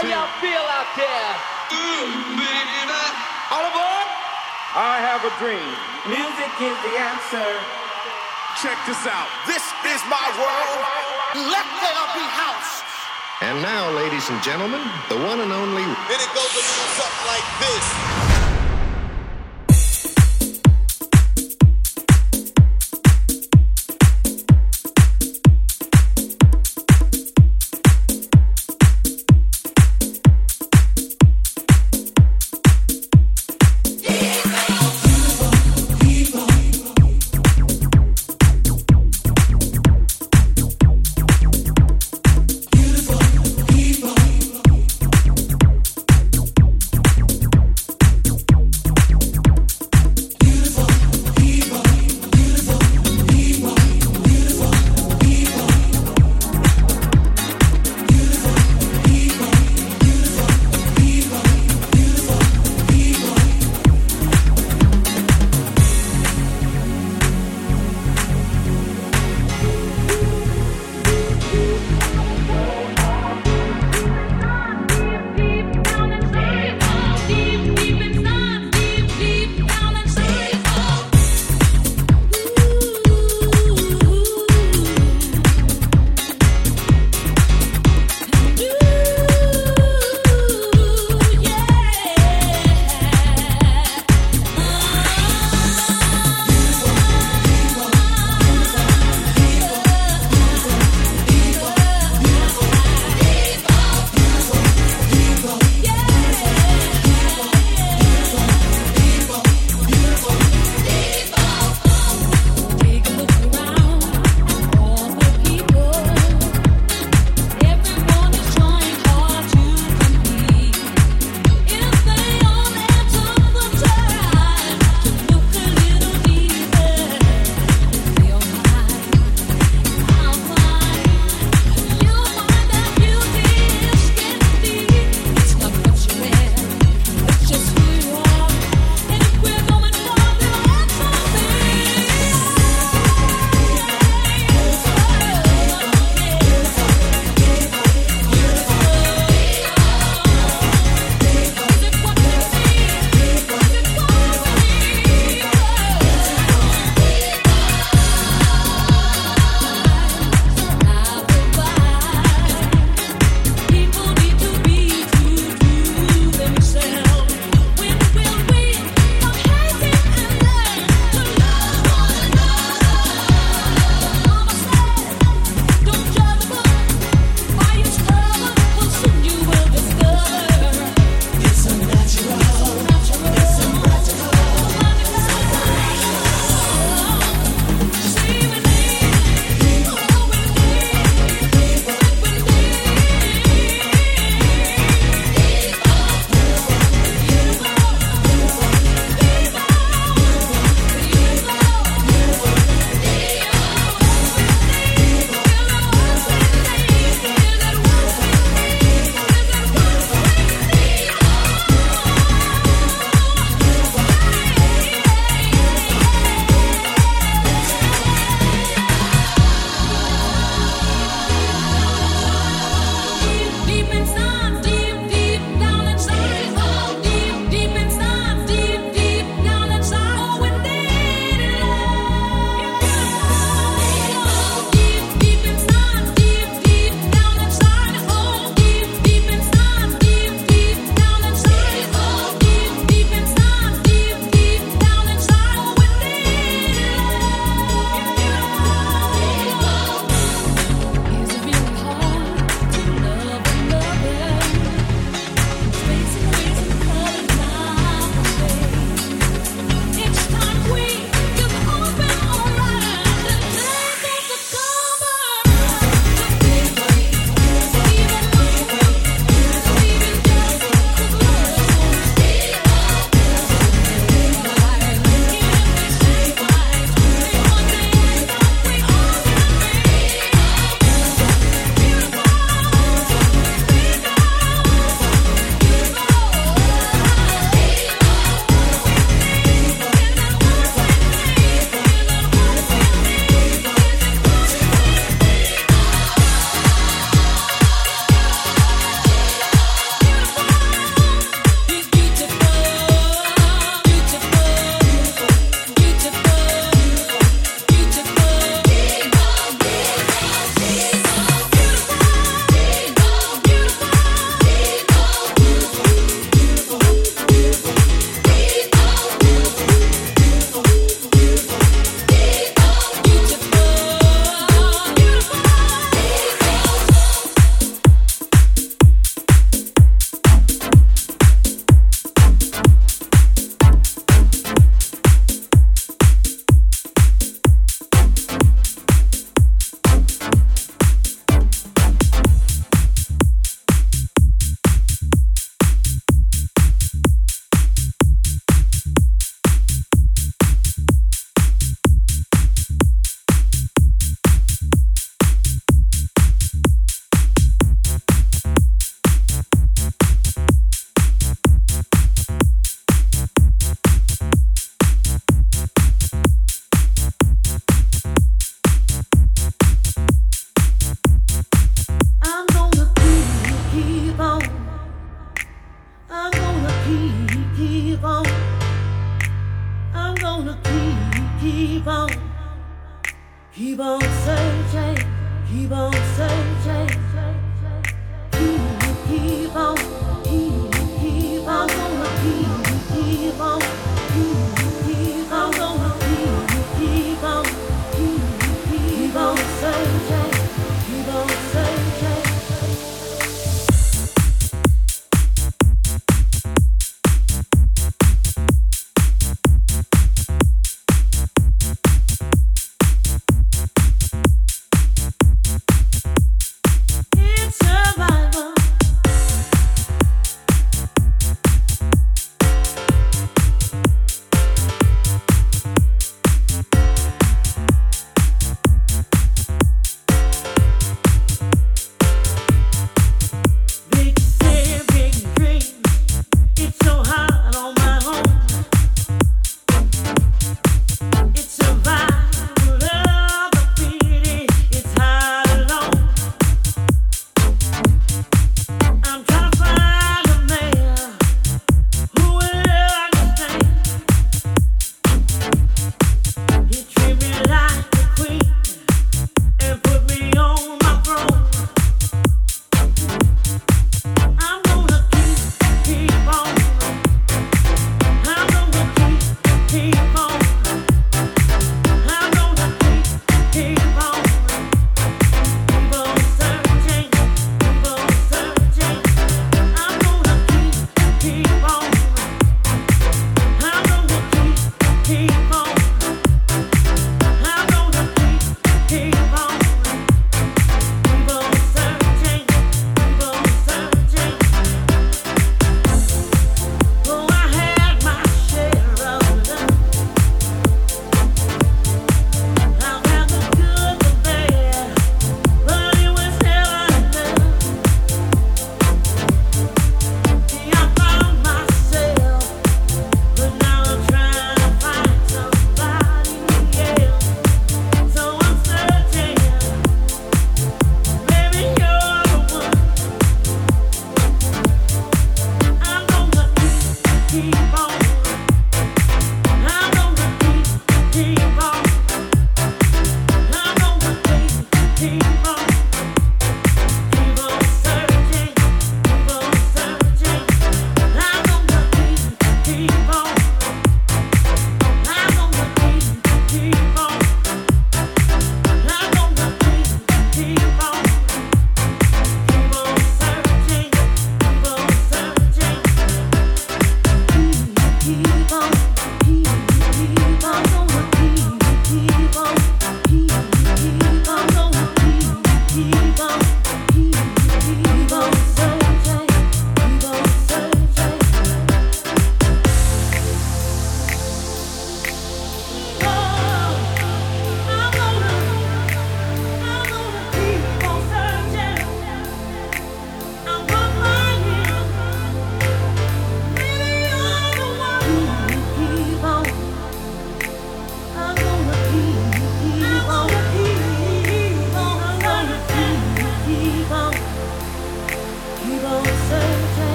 How y'all feel out there? Mm, All aboard? I have a dream. Music is the answer. Check this out. This is my world. Let there be house. And now, ladies and gentlemen, the one and only. Then it goes a little something like this.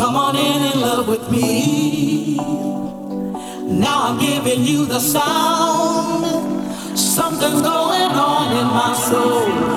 Come on in and love with me. Now I'm giving you the sound. Something's going on in my soul.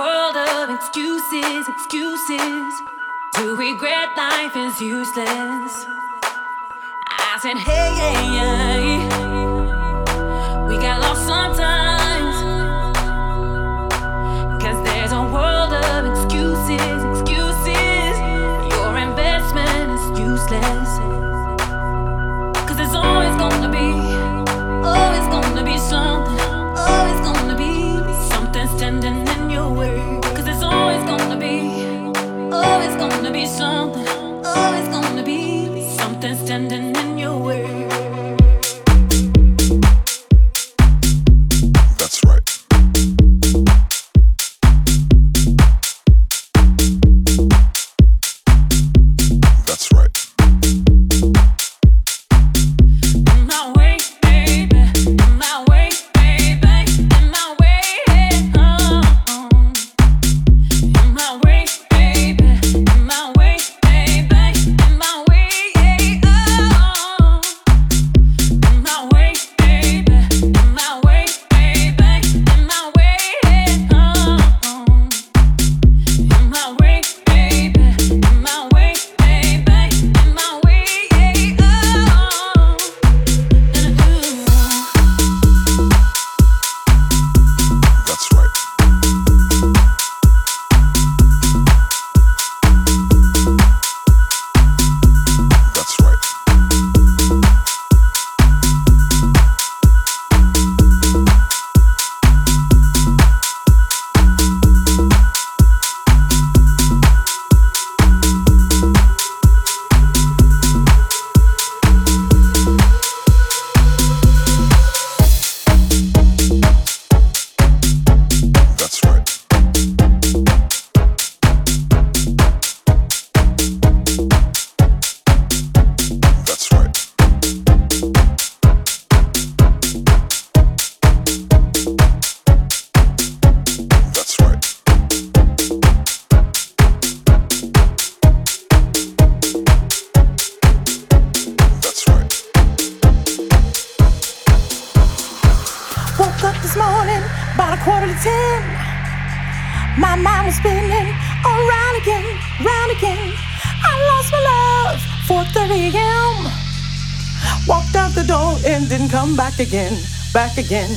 world of excuses, excuses. To regret life is useless. I said, hey, hey, hey. We got lost sometimes. back again.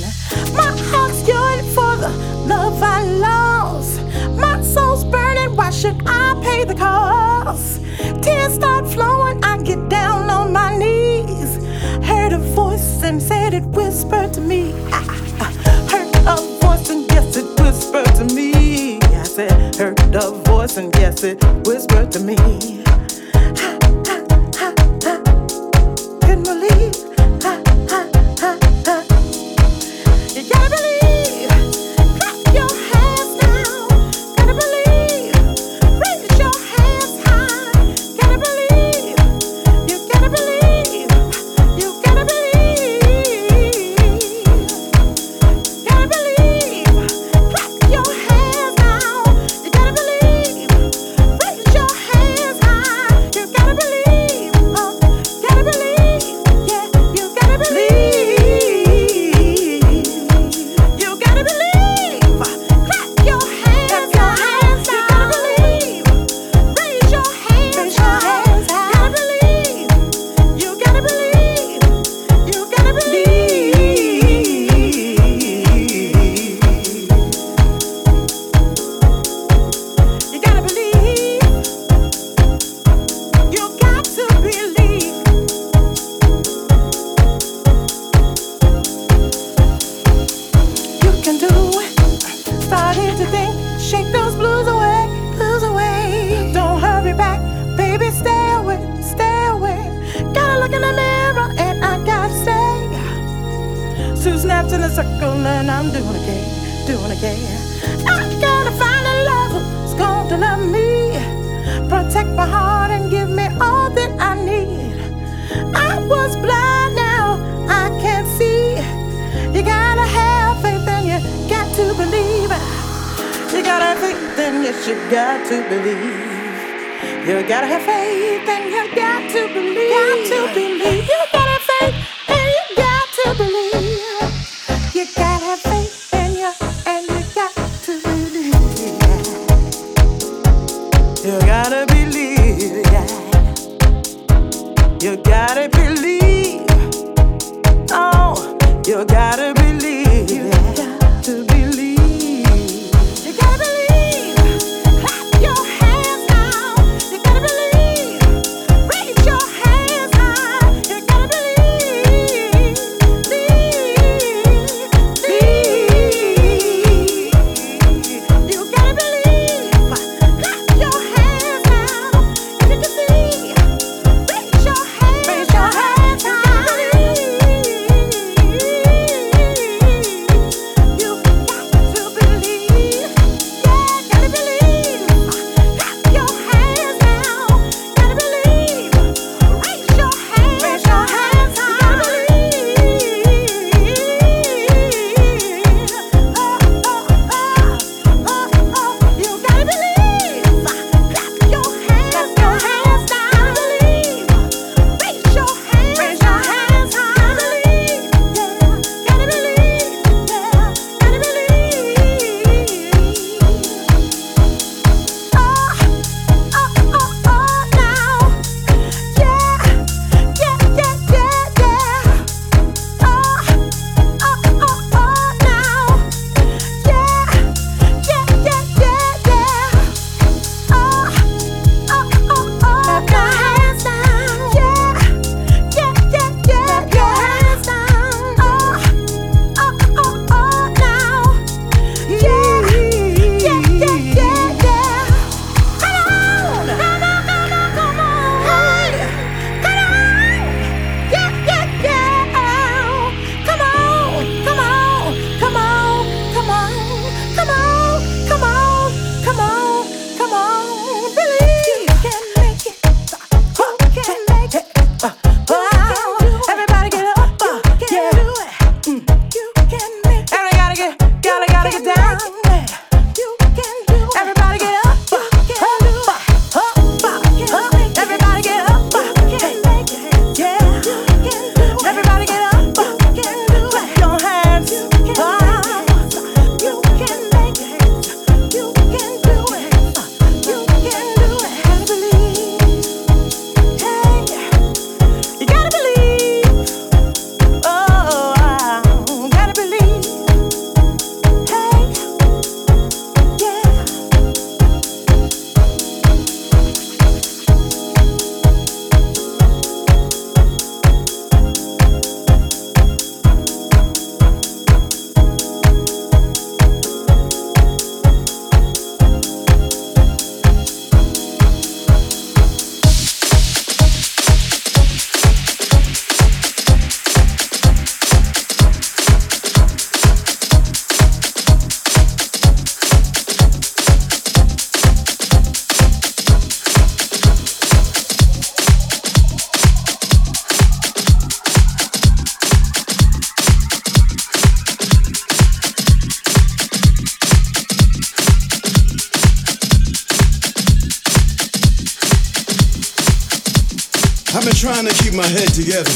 together.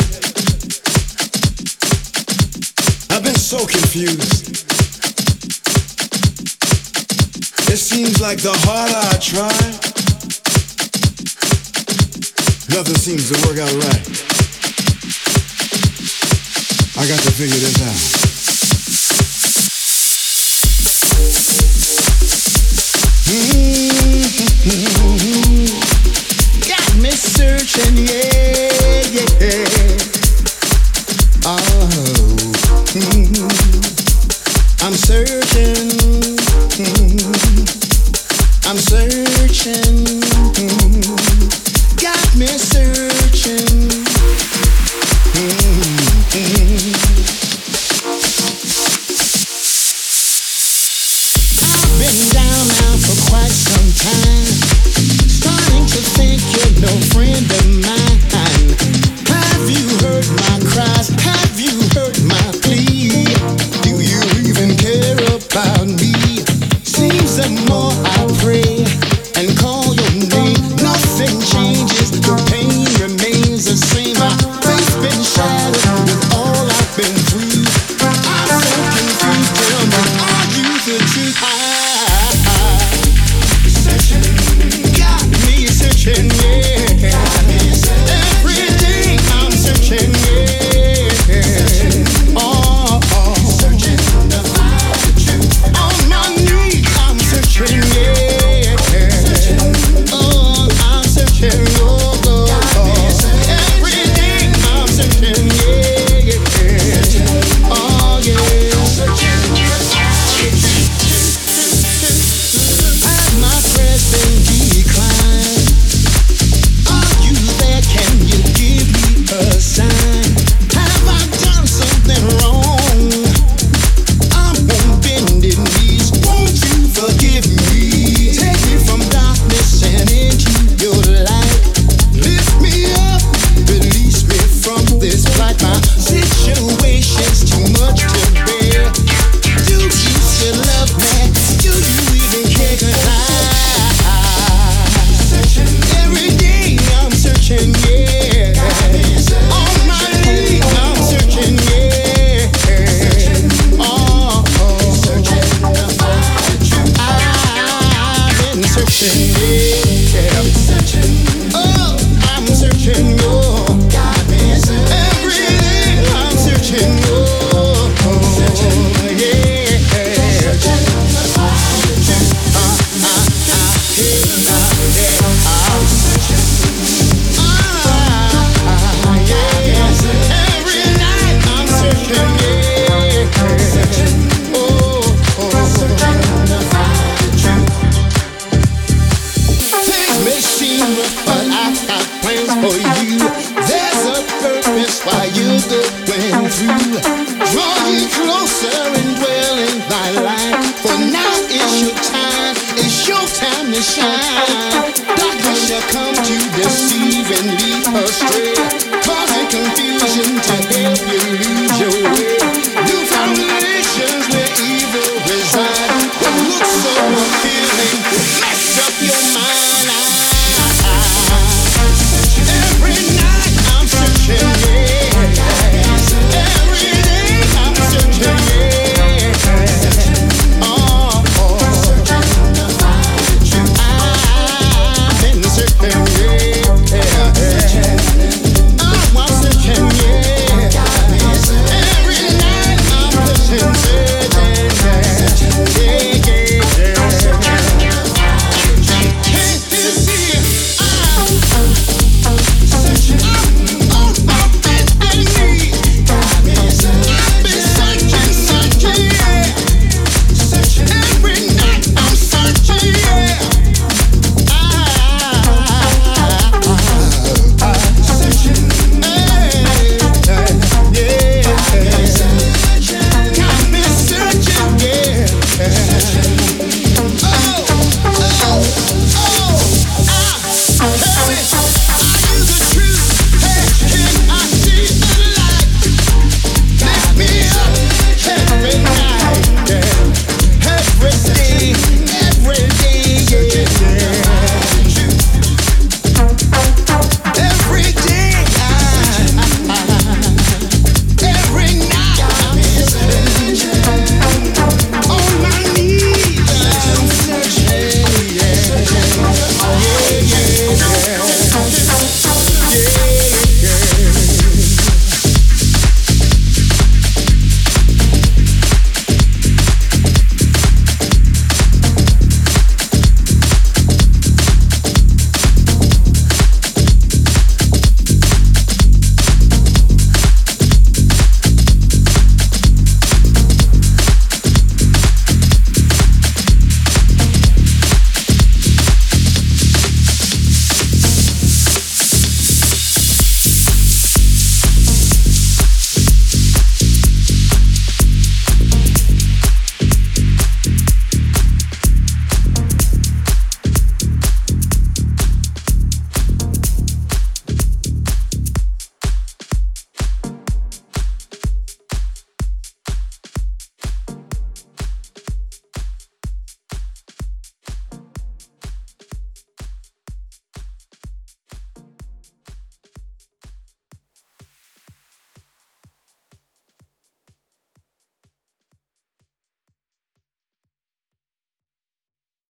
I've been so confused. It seems like the harder I try, nothing seems to work out right. I got to figure this out. Searching, yeah.